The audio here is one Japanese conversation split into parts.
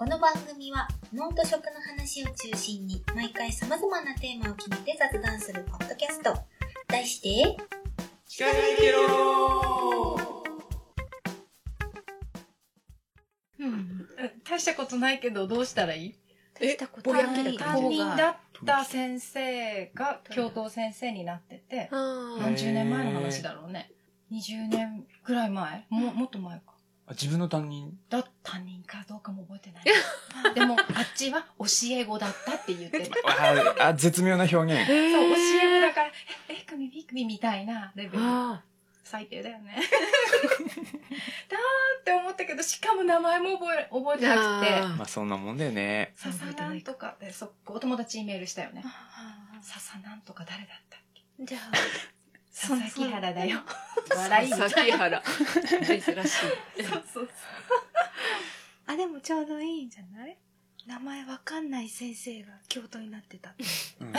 この番組は脳と食の話を中心に毎回様々なテーマを決めて雑談するポッドキャスト。題して、聞かないけろうん。大したことないけど、どうしたらいい？えしたことぼやけた担任だった先生が教頭先生になってて、あ何十年前の話だろうね。20年ぐらい前？も、もっと前か。あ自分の担任？だ、担任かどうかも覚えてない。でも、あっちは教え子だったって言ってた。ああ絶妙な表現そう、教え子だから、え、え、組、ビ組みたいなレベル。あ最低だよね。だーって思ったけど、しかも名前も覚え、覚えてなくて。あまあそんなもんだよねささなんとかで、そっか、お友達にメールしたよね。ささなんとか誰だったっけ？じゃあ、佐々木原だよ。笑い佐々木原珍しいそうそうそう。あ、でもちょうどいいんじゃない？名前わかんない先生が教頭になってた。うん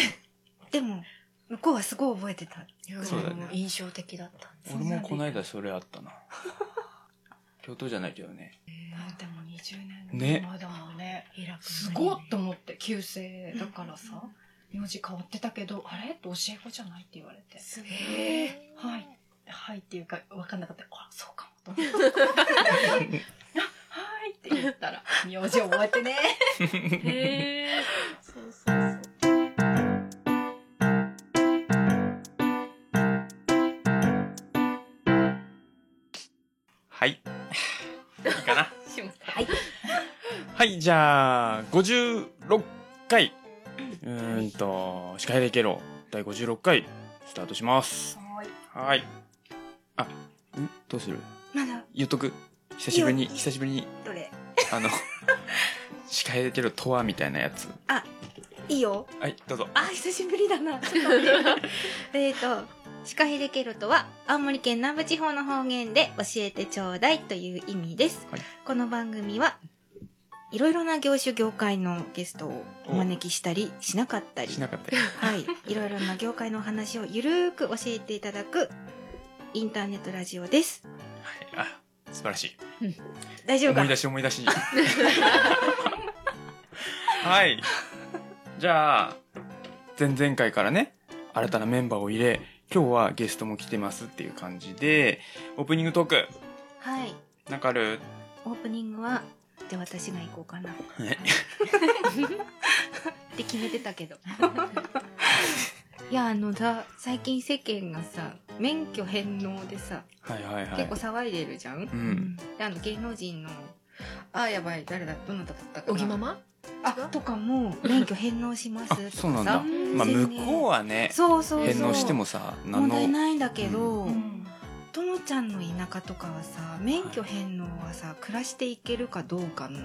でも、向こうはすごい覚えてた。そうだね印象的だった。俺もこの間それあったな教頭じゃないけどねでも20年ね前だね。すごっと思って、旧姓だからさ、名字変わってたけど、あれ？って教え子じゃないって言われて。すごい。はい。はいっていうか、わかんなかった。あ、そうかもと思って。あはいって言ったら、名字覚えてね。へえそうそうそう。はいいいかな はい。はいじゃあ56回うーんと「司会でケロ」第56回スタートします。はい。はい。あん？どうする？まだ、言っとく？久しぶりにいいよ。久しぶりにどれ？あの司会でケロとはみたいなやつ。いいよ。はいどうぞ。あ、久しぶりだな。ちょっと待ってえっと、シカヘデケロとは、青森県南部地方の方言で教えてちょうだいという意味です。はい。この番組は、いろいろな業種業界のゲストをお招きしたりしなかったり。し、なかったよはい、いろいろな業界のお話をゆるーく教えていただくインターネットラジオです。はい。あ素晴らしい。大丈夫か？思い出し思い出し。はい。じゃあ前々回からね新たなメンバーを入れ今日はゲストも来てますっていう感じでオープニングトーク。はい。なんかある？オープニングは、じゃあ私が行こうかな。はい って決めてたけど。いや、あのさ、最近世間がさ、免許返納でさ、はいはいはい。結構騒いでるじゃん、うん。であの芸能人の、あーやばい、誰だ、どなただったかぎままあ、とかも、免許返納しますとかさ。あそうなんだ。まあ向こうはねそうそうそう。返納してもさ何問題のないんだけど、うんともちゃんの田舎とかはさ、免許返納はさ、暮らしていけるかどうかの、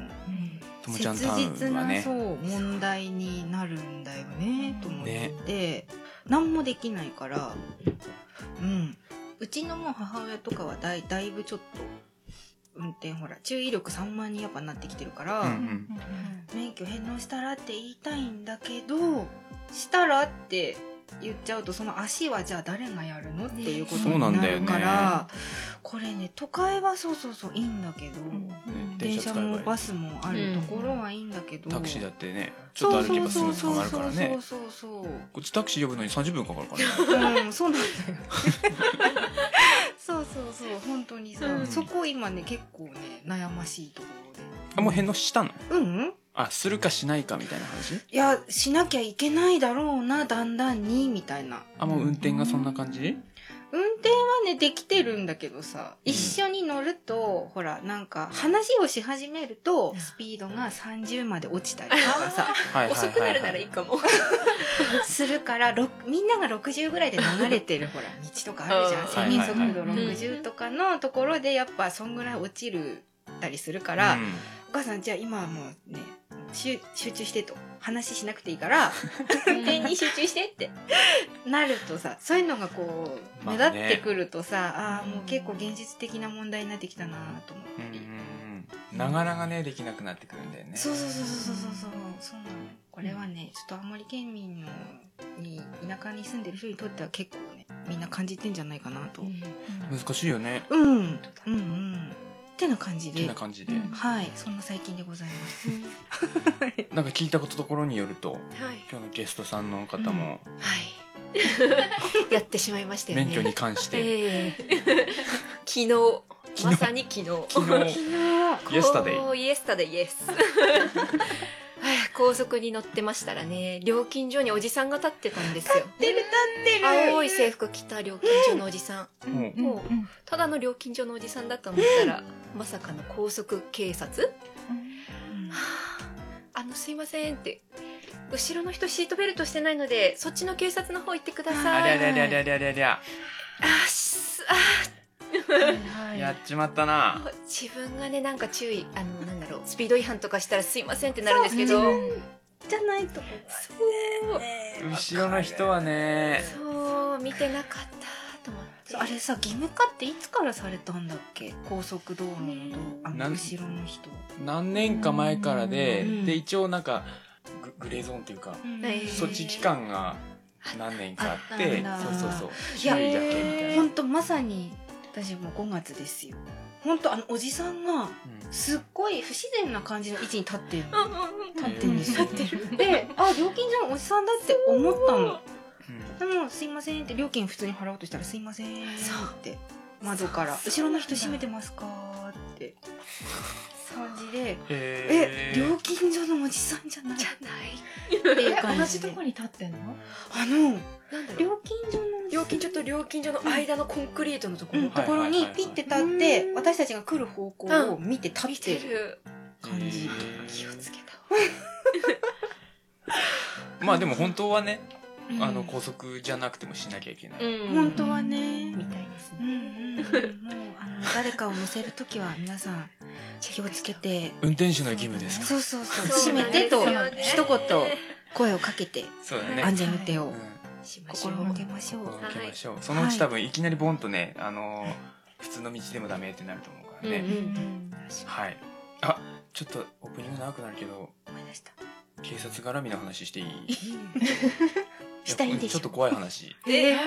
切実な、はねそう問題になるんだよね、と思って、何もできないから。うん。うちのもう母親とかはだいだいぶちょっと運転ほら注意力散漫にやっぱなってきてるから、うんうん。免許返納したらって言いたいんだけどしたらって言っちゃうとその足はじゃあ誰がやるの？っていうことそうになるなんだよね。から、これね都会はそうそうそういいんだけど、ね電車もバスもあるところはいいんだけど、タクシーだってねちょっと歩けばすぐ捕まるからね。そうそうそうこっちタクシー呼ぶのに30分かかるからね。そううんそうなんだよ。そうそうそう本当にさ、うん。そこ今ね結構ね悩ましいとこあもう返納したの？ろでうんあするかしないかみたいな話？いやしなきゃいけないだろうなだんだんにみたいな。あもう運転がそんな感じ？運転はねできてるんだけどさ一緒に乗ると、ほらなんか話をし始めるとスピードが30まで落ちたりとかさ。遅くなるならいいかも。するからろみんなが60ぐらいで流れてるほら道とかあるじゃん。うん。制限速度はいはいはい。60とかのところでやっぱそんぐらい落ちるたりするから、うん。お母さんじゃあ今はもうね集集中してと。話しなくていいから。運転に集中してって。なるとさそういうのがこう目立ってくるとさ、ああもう結構現実的な問題になってきたなと思ったり、うんながらがねできなくなってくるんだよね。そうそうそうそうそうそうそう。なのこれはねちょっと青森県民のに田舎に住んでる人にとっては結構ねみんな感じてんじゃないかなと、難しいよね。うん。うんうんてな感じで。てな感じで、うん。はい。そんな最近でございます。なんか聞いたこところによるとはい。今日のゲストさんの方もはい。やってしまいましたよね。免許に関して、ええ。昨日、まさに昨日。昨日。イエスタデイイ。イエスタデイ、イエス。はい 高速に乗ってましたらね、料金所におじさんが立ってたんですよ。立ってる立ってる。青い制服着た料金所のおじさん。もうもうただの料金所のおじさんだと思ったら、まさかの高速警察？あの、すいませんって。後ろの人シートベルトしてないので、そっちの警察の方行ってください。ありゃりゃりゃりゃりゃりゃりゃあしあはいやっちまったな。自分がねなんか注意あのなんだろうスピード違反とかしたらすいませんってなるんですけど。じゃないとこそう。後ろの人はね。そう見てなかっあれさ義務化っていつからされたんだっけ？高速道路の道あの後ろの人。何年か前からで、うん。で一応なんかググレーゾーンっていうか、へー措置期間が何年かあってそうそうそう。いや注意だけみたいな、本当まさに私もう5月ですよ。本当あのおじさんがうんすっごい不自然な感じの位置に立ってるのうんうんうん立ってるんですよ立ってるであ料金所のおじさんだって思ったのうんでも「すいません」って料金普通に払おうとしたら「すいません」って窓から「後ろの人閉めてますか?」って。感じで「え料金所のおじさんじゃない?」じゃないっていうえ感じで。同じとこに立ってんの？あのなんだろう。料金所の料金所と料金所の間のコンクリートのところ、うん。ところにピッて立ってうん。私たちが来る方向を見て立見ってる。感じ。気をつけた。まあでも本当はね、うんあの高速じゃなくてもしなきゃいけない、うん。本当はね。みたいですうんね。うんうん。もうあの誰かを乗せるときは皆さん気をつけて。運転手の義務ですか？そうそうそう。そう閉めてと一言声をかけてそうだね、安全運転を心がけましょう。心がけましょう、はい。そのうち多分い。きなりボンとねあの普通の道でもダメってなると思うからね、うんうん。はい。あちょっとオープニング長くなるけど思い出した。警察絡みの話していい？したいんでしょ？ちょっと怖い話。え？ー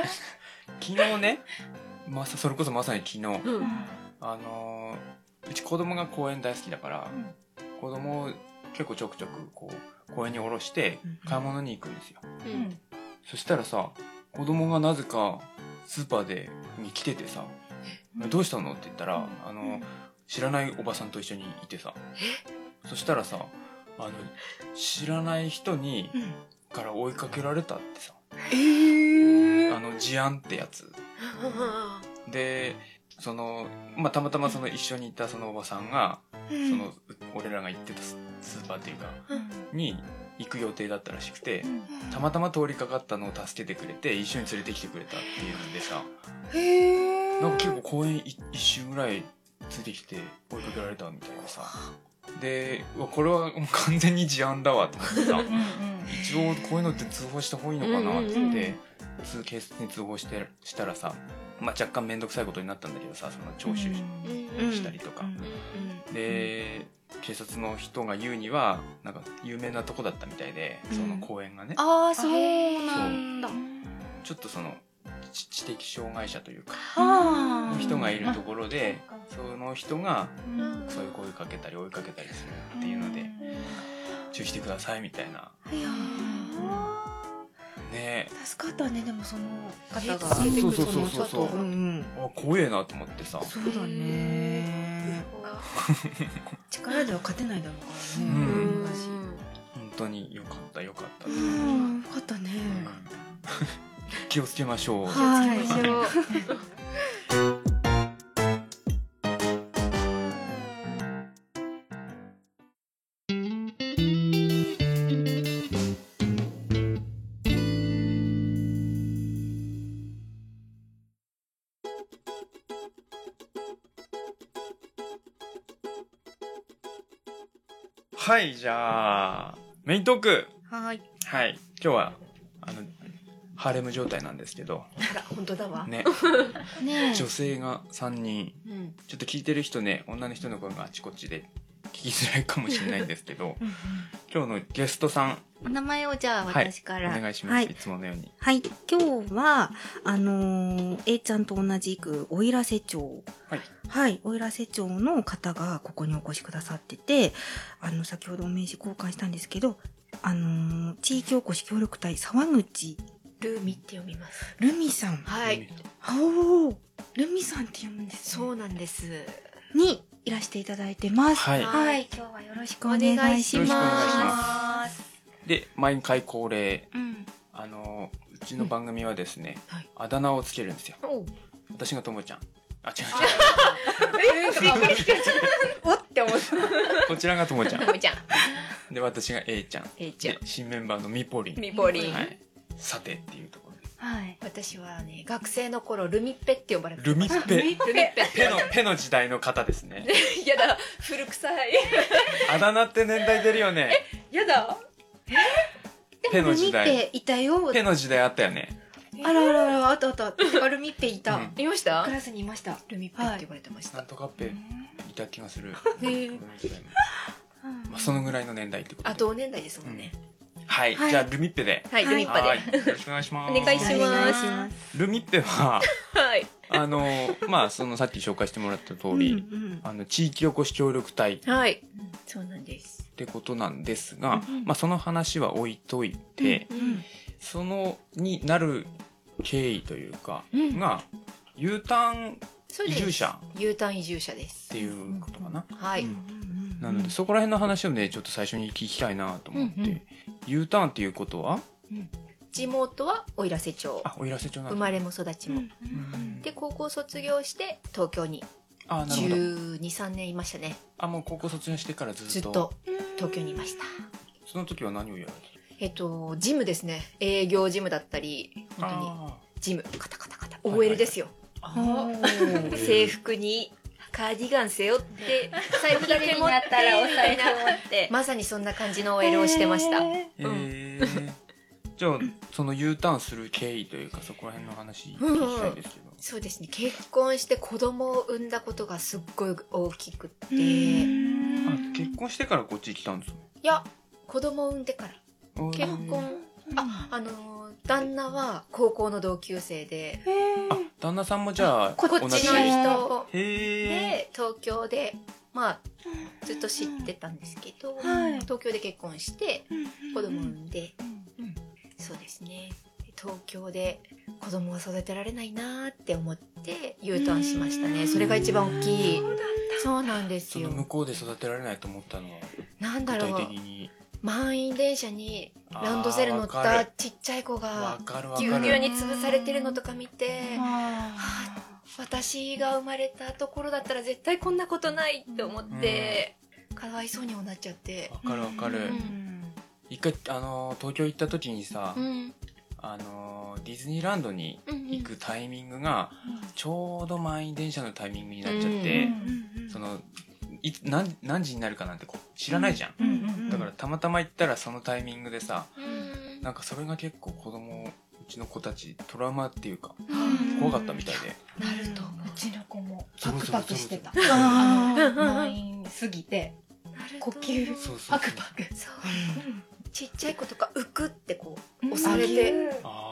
昨日ねまさそれこそまさに昨日。うん。あのーうち子供が公園大好きだから、子供を結構ちょくちょくこう公園に降ろしてうん。買い物に行くんですよ、うん。そしたらさ子供がなぜかスーパーでに来ててさ「どうしたの?」って言ったら、あの知らないおばさんと一緒にいてさ。そしたらさあの知らない人にうんから追いかけられたってさ。えー。あの事案ってやつ。でその、まあ、たまたまその一緒にいたそのおばさんが、うん。その俺らが行ってたススーパーっていうかに行く予定だったらしくて、たまたま通りかかったのを助けてくれて一緒に連れてきてくれたっていうんでさ。へえなんか結構公園い一周ぐらいついてきて追いかけられたみたいなさでこれはもう完全に事案だわと思って。さ一応こういうのって通報した方がいいのかなって言って、通警察に通報してしたらさ、まあ、若干面倒くさいことになったんだけどさその聴取し,、たりとか、うんで警察の人が言うにはなんか有名なとこだったみたいでその公園がね、ああそうなんだ。ちょっとその知知的障害者というかあ。の人がいるところでその人がうん。そういう声かけたり追いかけたりするっていうので注意してくださいみたいな。ねー。助かったねでもその方がそうそうそう。そうそううんうん。あ怖えなと思ってさ。そうだね。力では勝てないだろうからね、うん。本当によかったよかった、ううんんよかったね、気をつけましょう。はいはいじゃあメイントーク。はい。はい今日はハーレム状態なんですけど。あら本当だわ。ね。ね女性が3人。うん。ちょっと聞いてる人ね女の人の声があちこちで聞きづらいかもしれないんですけど。今日のゲストさん。お名前をじゃあはい私から、お願いします、はい。い、つものように。はい、今日は、あのー、A ちゃんと同じく、おいらせ町。はい。はい、おいらせ町の方がここにお越しくださってて、あの、先ほどお名刺交換したんですけど、あのー、地域おこし協力隊沢口ルーミって読みます。ルミさん。はい。おールミさんって読むんです、そうなんです。にいらしていただいてます。はいはい、今日はよろしくお願いします。お願いします。で毎回恒例うん。あのうちの番組はですね、はいあだ名をつけるんですよおう私がともちゃんあ違う おって思った。違うこちらがともちゃんともちゃん。で私が A ちゃん A ちゃんで。新メンバーのみぽりんみぽりん。はい、さてっていうところで。はい。私はね、学生の頃、ルミッペって呼ばれてルミッペ。ルミッペ。ってペのペの時代の方ですね。やだ、古臭い。あだ名って年代出るよね。やだ。ペの時代。ルミッペいたよ。ペの時代あったよね。あらあらあら、あったあった。アルミッペいた。うん。いました？クラスにいました。ルミッペって呼ばれてました。なん。とかペいた気がする。へこーの時代も。まあ、そのぐらいの年代ってことあ、で同年代ですもんね。はい、はいじゃあルミッペではい、ルミッパはいで。よろしくお願いしますお願いします。ルミッペははい。あのまあそのさっき紹介してもらった通り、うんあの地域おこし協力隊っはい。そうなんです。てことなんですが、うんまあその話は置いといて、うんうんそのになる経緯というか、うんが U ターン。移住者 U ターン移住者ですって。いうことかな、はい。うんなのでそこら辺の話をねちょっと最初に聞きたいなと思って、うんうん。U ターンっていうことは？地元は奥入瀬町。あおいらせ町なんだ。生まれも育ちも。うんで、高校卒業して東京に。あなるほど。12、3年いましたね。あもう高校卒業してからずっと？ずっと東京にいました。その時は何をやられてえっと、ジムですね。営業ジムだったり、本当にあジム、カタカタカタ。はいはい OL ですよ。あー。制服にカーディガン背負って、財布だけ持って、っ てまさにそんな感じの OL をしてました。じゃあその U ターンする経緯というかそこら辺の話聞きたいですけど、そうですね。結婚して子供を産んだことがすっごい大きくって、結婚してからこっち来たんですね。や、子供を産んでから。結婚、あ、あのー旦那は高校の同級生で、あ旦那さんもじゃあこっちの同じ人へえで、東京で、まあ、ずっと知ってたんですけど、はい東京で結婚して、子供を産んで、うんそうですね。東京で子供は育てられないなーって思って U ターンしましたね。それが一番大きい。そうなんですよその。向こうで育てられないと思ったのはなんだ具体ろう的。に満員電車にランドセル乗ったちっちゃい子わがぎゅうぎゅうに潰されてるのとか見て、あ私が生まれたところだったら絶対こんなことないって思って、かわいそうにもなっちゃって。わかるわかる、うん。一回あの東京行った時にさ、うん。あのディズニーランドにうん行くタイミングがちょうど満員電車のタイミングになっちゃっうて、ん。そのいつ何何時になるかなんてこう知らないじゃん、うんだからたまたま行ったらそのタイミングでさうん。なんかそれが結構子供うちの子たちトラウマっていうかうん。怖かったみたいで、なると。うちの子もパクパクしてた。ああの満員すぎて呼吸そうそうパクパク。そう。ちっちゃい子とか浮くってこう、うん。押されて、ああ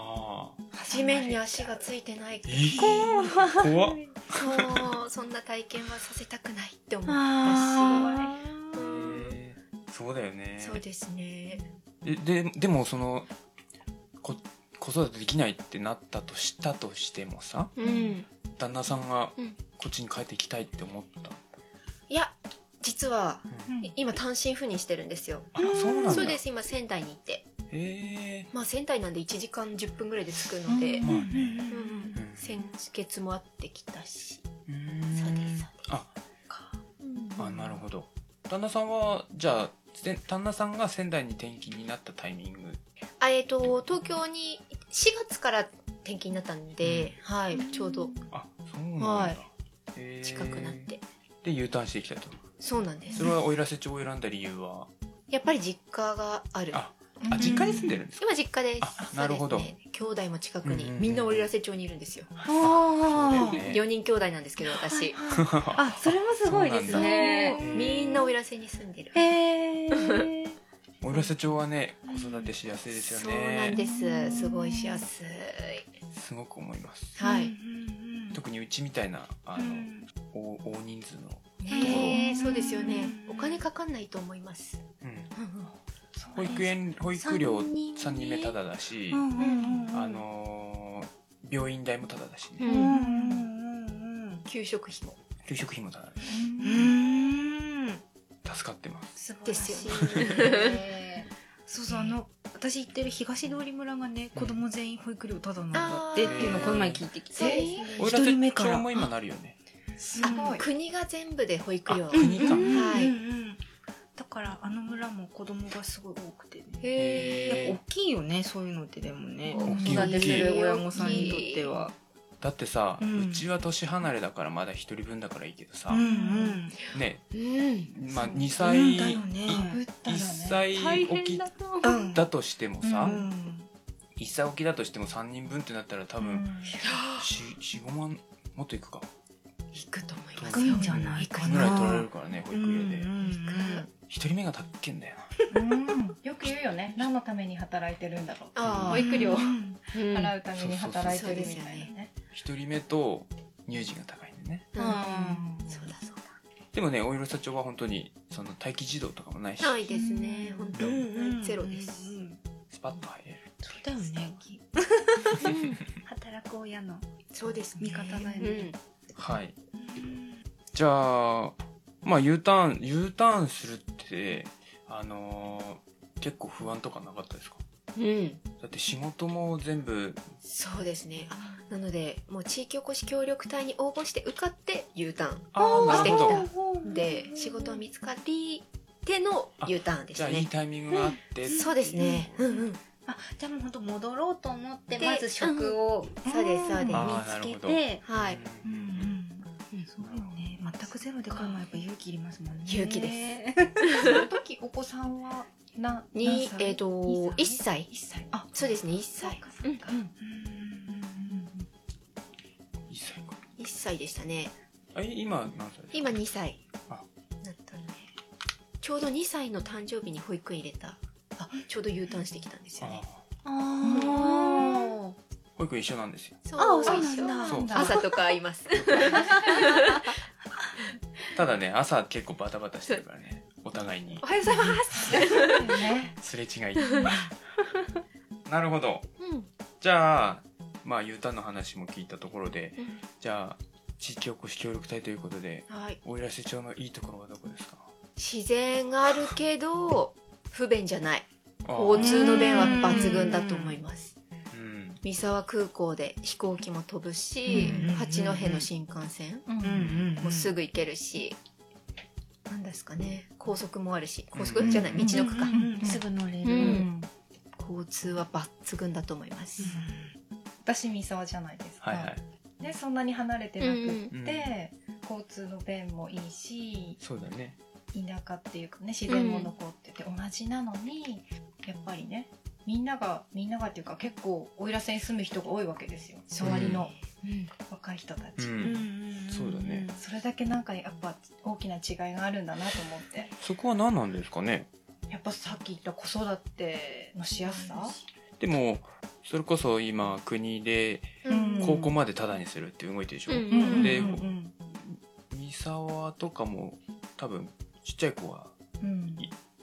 地面に足がついてない。えー、怖っそう、そんな体験はさせたくないって思ったあえーそうだよねし。そうですね。えででもそのこ子育てできないってなったとしたとしてもさうん。旦那さんがうんこっちに帰ってきたいって思った、いや、実は、うん。い。今単身赴任してるんですよ。あそうなんだ。そうです、今仙台にいて。へえ。まあ仙台なんで1時間10分ぐらいで着くので、まあねうん先月も会ってきたし。うーん。そうです。あ。うんあなるほど。旦那さんはじゃあせ旦那さんが仙台に転勤になったタイミング？あえっ、と、東京に4月から転勤になったんで、はい、ちょうど。あそうなんだ、はい。へー近くなって。で U ターンしてきたとそうなんです。そ。れは奥入瀬町を選んだ理由は？やっぱり実家がある。ああ実家に住んでるんですか？今実家です。あなるほど。ね。兄弟も近くに、みんな奥入瀬町にいるんですよ。そうだよあね。4人兄弟なんですけど私。あそれもすごいですね。みんな奥入瀬に住んでる。へえおろせ町はね子育てしやすいですよそうなんねです。すごいしやすい。すごく思います。はい。特にうちみたいなあの、大大人数の、ねえそうですよね。お金かかんないと思います。うん、保育園保育料三人3人目タダだし、うんうんうんあのー病院代もタダだしね、うんうんうんうん給食費も。給食費もタダでうん。助かってます。素晴らしですいよ そうそうあの私行ってる東通村がね子供全員保育料タダなんだってっていうのをこの前聞いてきて。一人目から。町も今なるよねすごい。国が全部で保育料。あ国か。うんはい。だからあの村も子供がすごい多くてね。へ大きいよねそういうのってでもね。大きい。子育てする大きい。親御さんにとっては。だってさ、ううんちは年離れだからまだ一人分だからいいけどさ、うんうん。ね。うん。まあそう。2歳、うんだよね。ぶったらね。1歳起きだとしてもさ、うん。1歳起きだとしても3人分ってなったら多分、うん。45万もっといくか引くと思います低いんじゃないかな。ぐらい取られるからね保育料で、一人目がたっけんだようん。よく言うよね。何のために働いてるんだろう保育料払うために働いてるみたいなね。一人目と乳児が高いんでね。そうだそうでもねお色社長は本当にその待機児童とかもないし。だないですね。本当。うん。うんゼロです。うんスパッと入れる。そうだよね。働く親のそうですね。味方だよね。うんはい。じゃあまあ U ターン U ターンするってあのー結構不安とかなかったですか？うん。だって仕事も全部そうですね。あなのでもう地域おこし協力隊に応募して受かって U ターンああなるほど。で仕事見つかりでの U ターンでじゃあいいタイミングがあって、そうですね。うんうん。あじゃあもう本当戻ろうと思ってでまず職をそうですそうです。あー見つけなるほど。てはい。うん全くゼロで来るのはやっぱ勇気いりますもんね。勇気でその時お子さんはなに何歳？えっと1歳？一歳。あそうですね1そう歳うか。うん。うんいい歳か。1歳でしたね。あい今何歳今2歳。あ。だったね。ちょうど2歳の誕生日に保育園入れた。あちょうど U ターンしてきたんですよね。ああ保育園一緒なんですよ。そうあそう一緒なんだ。朝とか会います ただね朝結構バタバタしてるからね。お互いに。おはようございます。ねすれ違い。なるほど。うん。じゃあまあ U ターンの話も聞いたところでうん。じゃあ地域おこし協力隊ということではい。奥入瀬町のいいところはどこですか？自然があるけど不便じゃない。交通の便は抜群だと思います。うん三沢空港で飛行機も飛ぶしうん八戸の新幹線うんうんうん。もうすぐ行けるしなんですかね。高速もあるし高速じゃない道の区かうんうん。すぐ乗れる。うん。交通は抜群だと思います。私三沢じゃないですか、はいはい。でそんなに離れてなくって、うん。交通の便もいいしそうだね。田舎っていうかね自然も残ってて、同じなのにやっぱりねみんながみんながっていうか結構奥入瀬に住む人が多いわけですよ。周りのうん若い人たうち、ん。そうだね。それだけなんかやっぱ大きな違いがあるんだなと思って。そこは何なんですかね？やっぱさっき言った子育てのしやすさ、でもそれこそ今国でうん。高校までタダにするって動いてるでしょ、うん。で三沢とかも多分ちっちゃい子はうん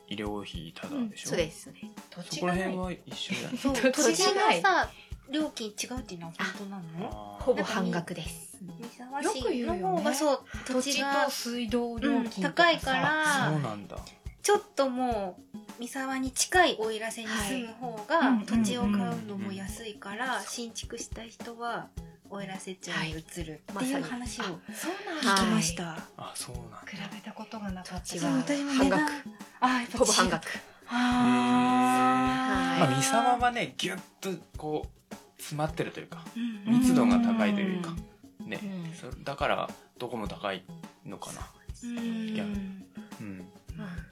医療費タダでしょ、そうですね。土そこら地がない。辺は一緒じゃない？そう土土地地がさ料金違うっていうのは本当なの？ほぼ半額です。三沢よく言うよね。市の方がそう土土地と水道料金高いからそうなんだちょっともう三沢に近い奥入瀬に住む方がはい土地を買うのも安いから新築した人は奥入瀬町に移る。っていう話を聞きました。あそうなんだ。比べたことがなかった。土地はそう私も半額。あやっぱほぼ半額。あまあ三沢はねギュッとこう詰まってるというか密度が高いというかね。うん。そだからどこも高いのかな。うん。逆うん。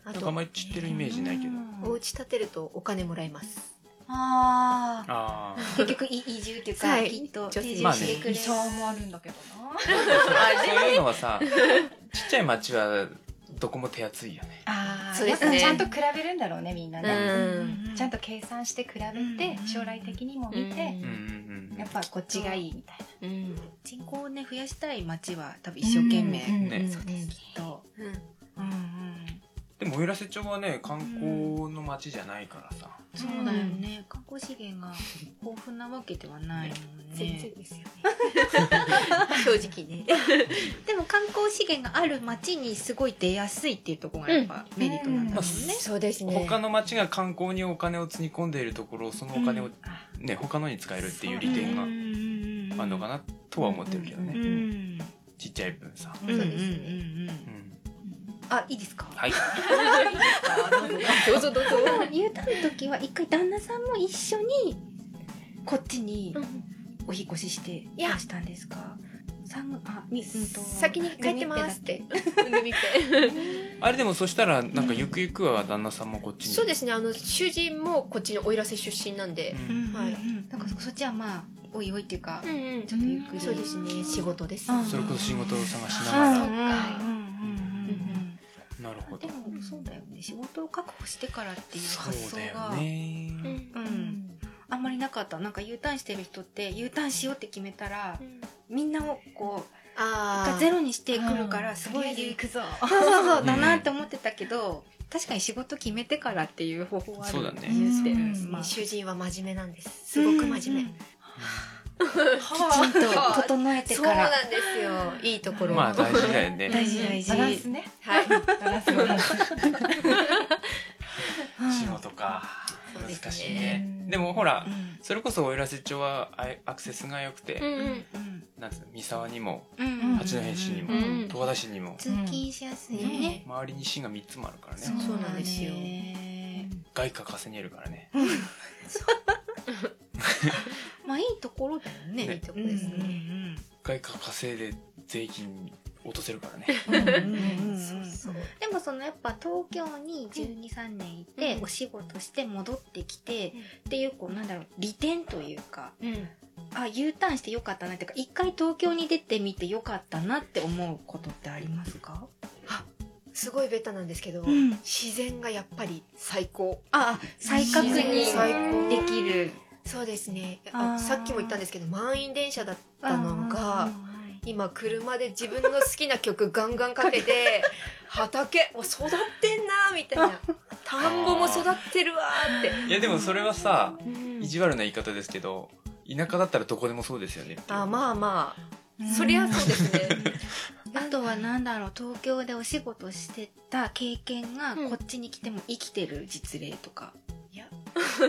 あなんかあんまり知ってるイメージないけど。うん。お家建てるとお金もらえますああああ結局い移住っていうか、はい。きっと女性定まあね。住してくれ理想もあるんだけどなそういうのはさちっちゃい町はどこも手厚いよね。あそうですね。ちゃんと比べるんだろうねみんなうね、ん。ちゃんと計算して比べて、うん。将来的にも見て、うん。やっぱこっちがいいみたいうん。人口をね増やしたい町は多分一生懸命、うん。ね。そうです。きっと、でも奥入瀬町はね観光の町じゃないからさ。そうだよね。観光資源が豊富なわけではないもん全然ねですよね。正直ね。でも観光資源がある町にすごい出やすいっていうところがやっぱメリットなんだもんね、そうですね。他の町が観光にお金をつぎ込んでいるところそのお金をね他のに使えるっていう利点があるのかなとは思ってるけどうねん。ちっちゃい分さ。うん。うんうんそうですねうんあいいですか？はい。どうぞどうぞ。U ターンの時は一回旦那さんも一緒にこっちにお引越ししてや。どうしたんですか？さんあみうんと先に帰ってますって。あれでもそしたらなんかゆくゆくは旦那さんもこっちに。そうですねあの主人もこっちの奥入瀬出身なんで。はい。なんかそそっちはまあおいおいっていうか、うんうん。ちょっとゆっくり。そうですね仕事です。うん。それこそ仕事を探しうんながうんうんを確保してからっていう発想だよが、ねうん。あんまりなかった。なんか U ターンしてる人って U ターンしようって決めたらみんなをこうあゼロにしてくるからすごいとりあえず行くぞそうそうそううんだなって思ってたけど確かに仕事決めてからっていう方法はあるそうだね。まあ。主人は真面目なんです。すごく真面目、うんきちんと整えてそうからなんですよ。いいところまあ大事だよね。大事大事。バランスね。はい。バランスバランスうん仕事か難しいね。うんでもほらうん。それこそ奥入瀬町はあいアクセスが良くてうんうんうん。なんつうの三沢にもうん八戸市にもうん十和田市にも通勤しやすいよねね。周りに市が3つもあるからね。そうなんですよ。外貨稼げるからね まあいいところだよねね。いいとこですねうん。外貨稼いで税金落とせるからね。うんうんうんうんうん。そうそう。でもそのやっぱ東京に123年いてうん。お仕事して戻ってきてうん。っていうこうなんだろう利点というかうん。あ U ターンしてよかったなっていうか一回東京に出てみてよかったなって思うことってありますか？すごいベタなんですけど、うん。自然がやっぱり最高。あ再確認最高できるそうですね。あさっきも言ったんですけど満員電車だったのが今車で自分の好きな曲 ガンガンかけて畑もう育ってんなみたいな。田んぼも育ってるわーって、いやでもそれはさうん。意地悪な言い方ですけど田舎だったらどこでもそうですよね。あまあまうん。あそりゃそうですね。あとはなんだろう東京でお仕事してた経験がうん。こっちに来ても生きてる実例とか、いやそ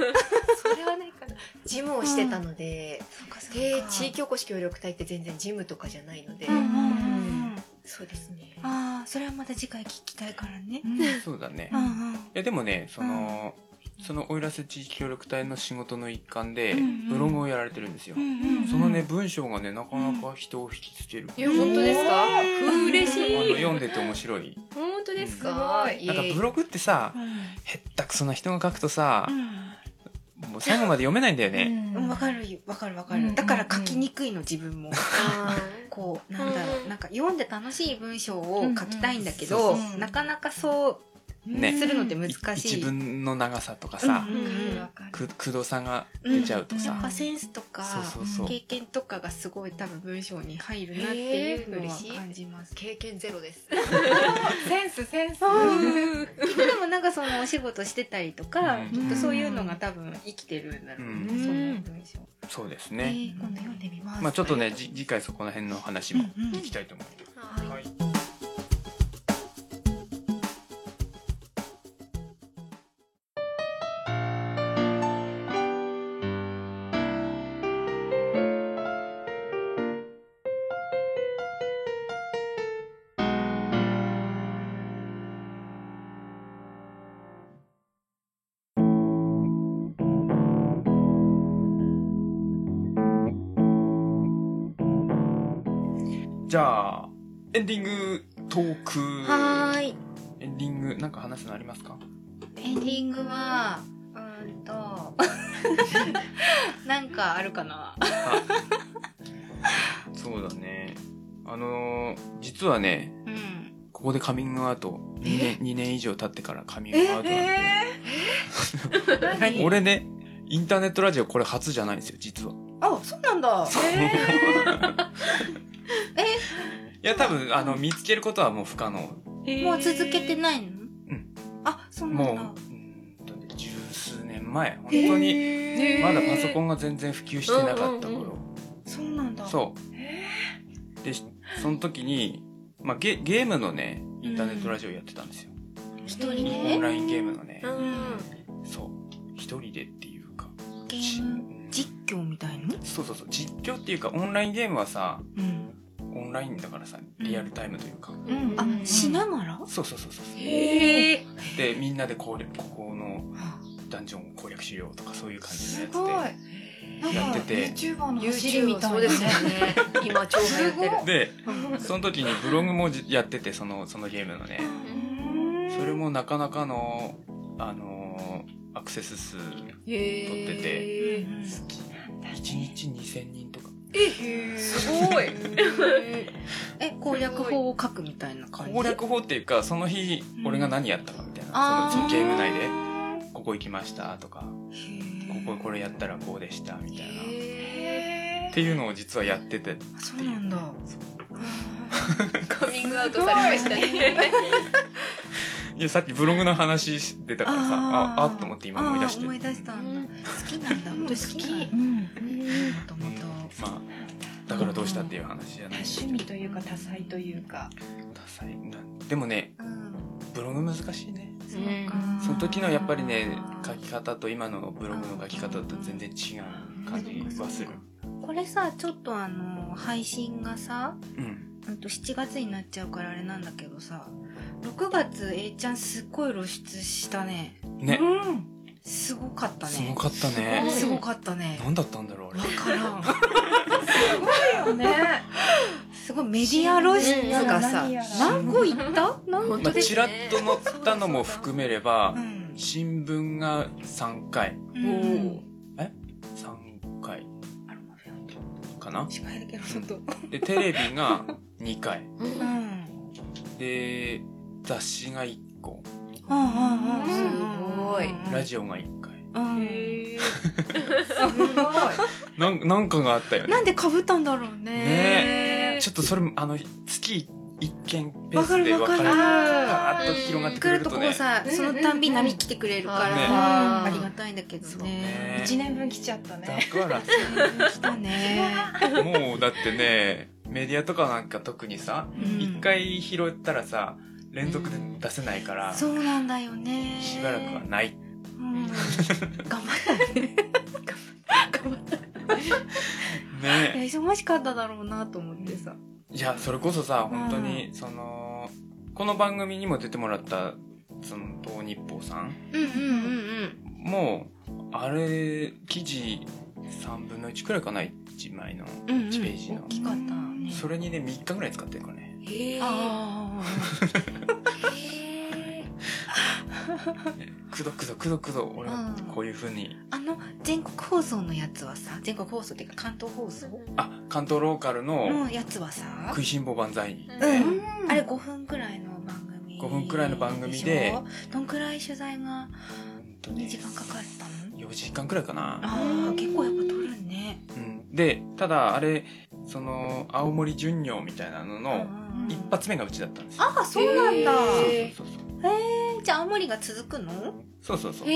れはないかな。事務をしてたので、そうかそで地域おこし協力隊って全然事務とかじゃないので、うんうんうんうん。そうですね。ああそれはまた次回聞きたいからね。そうだね。うんうん。いやでもねその、その奥入瀬地域協力隊の仕事の一環でうんうん。ブログをやられてるんですよ、うんうんそのね文章がねなかなか人を引きつける、いや本当ですか？嬉しあのい読んでて面白い。本当ですすかごい。なんかブログってさうんへったくそな人が書くとさう、もう最後まで読めないんだよね、ん。わかるよ。わかるわかる、うん。だから書きにくいの自分も。あこうなんだろう。うん。なんか読んで楽しい文章を書きたいんだけうど、んうんなかなかそうね。するのって難しい、一文の長さとかさ、うん。うん。くくどさが出ちゃうとさ、やっぱセンスとかそうそうそう。経験とかがすごい多分文章に入るなっていうのは感じます。経験ゼロです。センスセンス。でもなんかそのお仕事してたりとか、うん。きっとそういうのが多分生きてるんだろうね、うん。その文章。そうですえね、ー今度読んでみます。まあちょっとねじ 次回そこら辺の話もうんうん。聞きたいと思います、はいじゃあエンディングトーク。はーい。エンディングなんか話すのありますか？エエンディングはうーんと なんかあるかな。そうだね。あのー実はねうん。ここでカミングアウト。2年 ,2 年以上経ってからカミングアウトなんで、何？俺ねインターネットラジオこれ初じゃないんですよ実は。あそうなんだ。いや多分あの見つけることはもう不可能。もう続けてないの？うん。あそうなんだ。もううーんとね十数年前。本当にまだパソコンが全然普及してなかったうんうん頃。そうなんだ。そう。でしその時に、まあ、ゲゲームのねインターネットラジオやってたんですよ、一人うんで？オンラインゲームのね、うん。そう。一人でっていうか。ゲーム実況みたいの？そうそうそう。実況っていうかオンラインゲームはさうん。オンラインだからさリアルタイムというか、うん。あしながら？そうそうそうそうへえでみんなで攻略ここのダンジョンを攻略しようとかそういう感じすのやなんかやってて YouTuber の走りみたいな。そうですよね。今超流行ってる。でその時にブログもじやっててそのそのゲームのね。それもなかなかのあのーアクセス数へ撮ってえ1日2000人とかすごい。え攻略法を書くみたいな感じ？攻略法っていうかその日うん。俺が何やったかみたいな、あー。そのゲーム内でここ行きましたとかこここれやったらこうでしたみたいな。っへていうのを実はやってて。あそうなんだ。ーカミングアウトされましたね。いやさっきブログの話出たからさああっと思って今思い出して。思い出したんだ。好きなんだ。本当好き。うん。もともとまあだからどうしたっていう話じゃない趣味というか多彩というか。多彩なでもねうんブログ難しいね。その時のやっぱりね書き方と今のブログの書き方と全然違う感じはする。これさちょっとあの配信がさうん。うんと7月になっちゃうからあれなんだけどさ6月 A ちゃんすっごい露出したね。ね。うんすごかったね。すごかったね。すごかったね。何だったんだろうあれ。わからん。よね。すごいメディア露出がさ何個いった？何まあ、ちらっと載ったのも含めればうん新聞が3回。うん。お3回。かな？でテレビが2回。で雑誌が1個すごいラジオが1回うんすごいなんなんかがあったよねなんで被ったんだろうねねちょっとそれあの月1件ペーわかスでるわかる分かれてガーッと広がってくるとこれるとねさそのたんびに波来てくれるから、ねありがたいんだけどね一年分来ちゃったねだから来たねもうだってねメディアとかなんか特にさうん一回拾ったらさ連続で出せないからしそうなんだよね。ばらくはない。うん、頑張ったね頑張ったいやね忙しかっただろうなと思ってさ。いやそれこそさ本当にそのこの番組にも出てもらったその東日報さんうんうんうんもうあれ記事3分の1くらいかな1枚のうんうん。1ページの。大きかったね。それにね3日ぐらい使ってるからねえあ くどくどくどくど俺はうん。こういうふうに。ああの全国放送のやつはさ全国放送っていうか関東放送？あ関東ローカルののやつはさ？食いしん坊万歳。にうん。うん。あれ5分くらいの番組。5分くらいの番組で。どんくらい取材が本当2ね時間かかったの？4時間くらいかな、ああ結構やっぱ撮るね。うん、でただあれその青森巡業みたいなののうん一発目がうちだったんですよ、ああそうなんだ。へそうそうそう。えじゃあ青森が続くの？そうそうそう。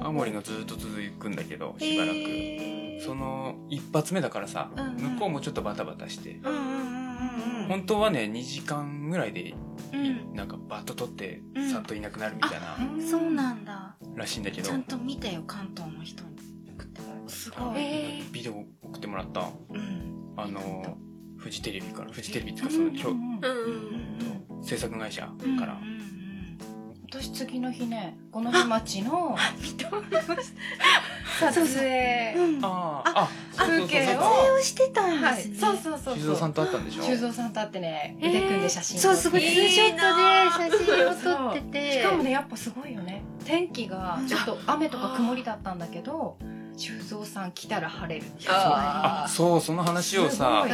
青森がずっと続くんだけどしばらく。その一発目だからさ、うんうん。向こうもちょっとバタバタして、うんうんうんうん本当はね2時間ぐらいで、うん。なんかバッと取ってうん。さっといなくなるみたいな、うんそうなんだ。らしいんだけど。ちゃんと見たよ関東の人に送ってもらったすごい。えビデオ送ってもらった。うん。あのフジテレビからフジテレビっていうかそのきょうんうん制作会社うんから、うん。うん私次の日ねこの日町の 撮影。うんあああ風景をしてたんはいですね。そうそうそう修造さんと会ったんでしょ？修造さんと会ってね腕組んで写真そう、すごい、ツーショットで写真を撮ってて。しかもねやっぱすごいよね。天気がちょっと雨とか曇りだったんだけど修造さん来たら晴れるああそうその話をさ。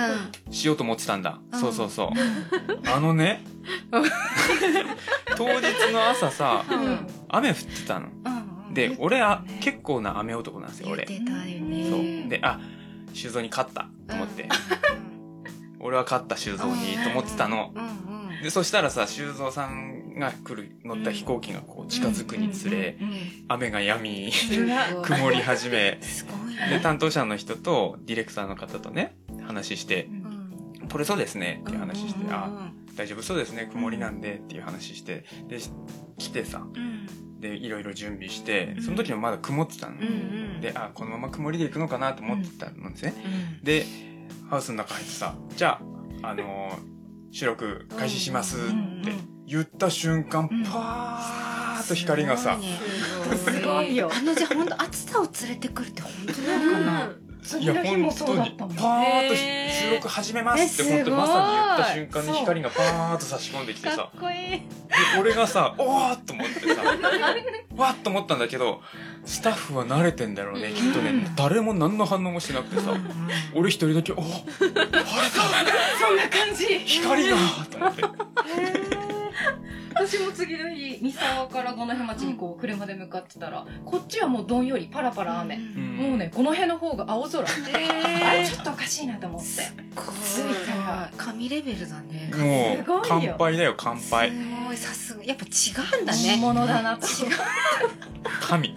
しようと思ってたんだ、うん。そうそうそう。あのね 当日の朝さうん。雨降ってたの。うん。で俺あね。結構な雨男なんですよ俺。言ってたよね。そう。であ修造に勝ったと思って、俺は勝った修造にと思ってたの。うんうん。でそしたらさ修造さんが来る乗った飛行機がこう近づくにつれ雨が止み 曇り始め。でね。担当者の人とディレクターの方とね話してうん「撮れそうですね」っていう話して「うんあ大丈夫そうですね曇りなんで」っていう話してで来てさうん。でいろいろ準備してうん。その時もまだ曇ってたの。であこのまま曇りで行くのかなと思ってたんですね、うん、でハウスの中入ってさ「じゃあ、あのー収録開始します」って言った瞬間うん。パーッと光がさ、すごいよ。あのじゃあ本当暑さを連れてくるって本当なのかな？次の日もそうだったもんパーッと収録始めますってえ本当にまさに言った瞬間に光がパーッと差し込んできてさ。かっこいい。で俺がさ「おーっ!」と思ってさ。わっと思ったんだけどスタッフは慣れてんだろうねきっとね。うん誰も何の反応もしてなくてさ。俺一人だけ「お晴れた そんな感じ。光が!」と思って私も次の日三沢から五戸町にこう車で向かってたらこっちはもうどんよりパラパラ雨、ん。もうねこの辺の方が青空、あれ？えちょっとおかしいなと思って。こつい。神レベルだね。もうすごいよ。乾杯だよ乾杯。すごいさすが。やっぱ違うんだ本ね。物だなと。違う。神。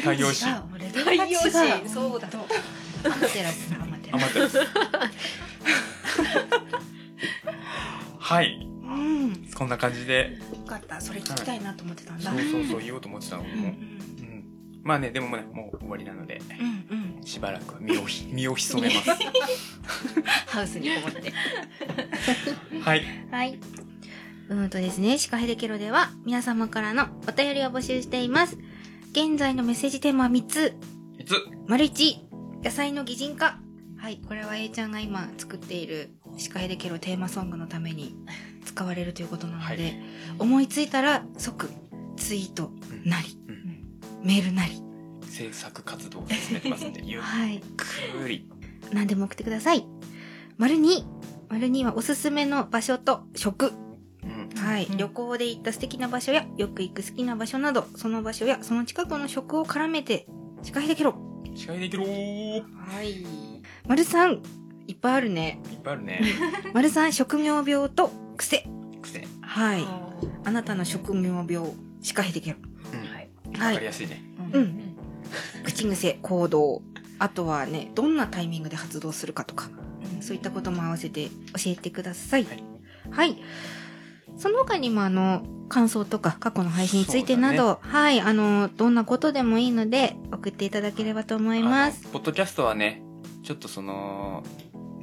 太陽神。太陽違神。うそうだ。アマテラスだアマテラス。はいうん。こんな感じでよかった。それ聞きたいなと思ってたんだ。そうそうそう言おうと思ってたのうんもう、うん、まあねでもねもう終わりなのでうんうん。しばらくは身をひ 身を潜めます ハウスにこもって。はいはい。うんとですね、シカヘデケロでは皆様からのお便りを募集しています。現在のメッセージテーマは3つ。いつ丸1、野菜の擬人化。はい、これは A ちゃんが今作っているシカヘデケロテーマソングのために使われるということなので、はい。思いついたら即ツイートなり、うん。メールなり、制作活動を進めてますんで ゆっはい、くり何でも送ってください。丸2、丸2はおすすめの場所と食。うん。はい、うん。旅行で行った素敵な場所やよく行く好きな場所などその場所やその近くの食を絡めて司会できろ。司会できるー。いはい。丸三いっぱいあるね。っぱいあるね。丸三職業病と癖。癖。はい。あなたの職業病司会できろうん。はい。わはい。かりやすいね。うん。口癖行動あとはねどんなタイミングで発動するかとかそういったことも合わせて教えてください。はい。はい。その他にもあの、感想とか過去の配信についてなど、はい、あの、どんなことでもいいので送っていただければと思います。ポッドキャストはねちょっとその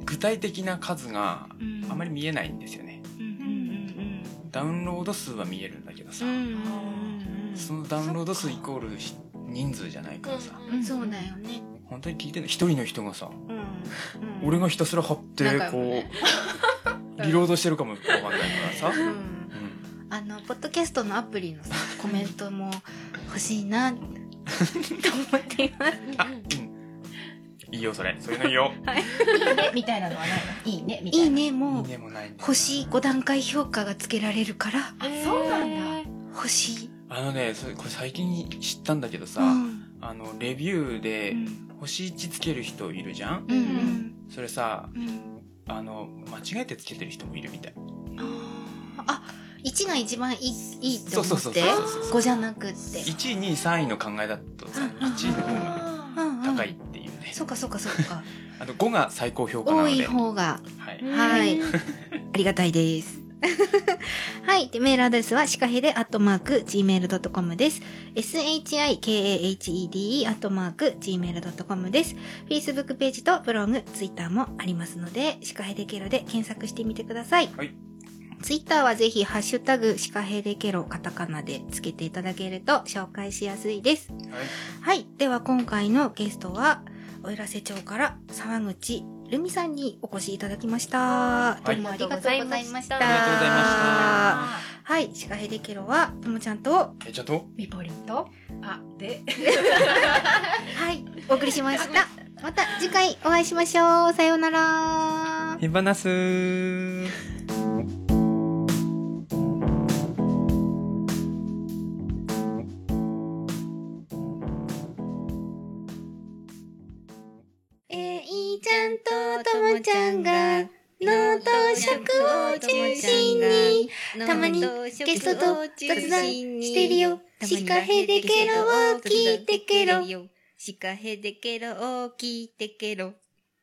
具体的な数がうんあまり見えないんですよねうんうんダウンロード数は見えるんだけどさ、うんうん。うんうんそのダウンロード数イコール人数じゃないからさ、うん。そうだよね。本当に聞いてんの一人の人がさ、うん。うん俺がひたすら貼ってこねうリロードしてるかもわかんないからさ、うんうんあの、ポッドキャストのアプリのさ、コメントも欲しいな、と思っています。いいよ、それ。そういうのいいよ。い。いねみたいなのはないの？いいね。みたいないいね、いも、いうねもないんだよな。星5段階評価がつけられるから、あそうなんだ。星。あのね、それ、これ最近知ったんだけどさ、うん。あの、レビューでう、ん。星1つける人いるじゃん？うんうん。それさ、うん。あの、間違えてつけてる人もいるみたい。あ、1が一番いいいいってそうそう思ってそうそうそう。5じゃなくって。1位、2位、3位の考えだとさ、うん。1位の方が高いっていうね。そうかそうかそうか。あの、5が最高評価な多いので。方がはい。はいありがたいです。はい。で、メールアドレスは、シカヘデアットマーク、gmail.com です。shikahede アットマーク、gmail.com です。Facebook ページとブログ、Twitter もありますので、シカヘデケロで検索してみてください。はい。ツイッターはぜひ、ハッシュタグ、シカヘデケロ、カタカナでつけていただけると紹介しやすいです。はい。はい。では今回のゲストは、おいらせ町から沢口るみさんにお越しいただきました。いどうもありがとうございました。ありがとうございましたはい、シカヘデケロは、ともちゃんと、えちゃんと？ミポリンと？あで はい、お送りしました。また次回お会いしましょう。さようなら。ヒバナスんとともちゃんが、脳と食を中心に、たまにゲストと雑談してるよ。シカヘデケロを聞いてケロ。シカヘデケロを聞いてケロ。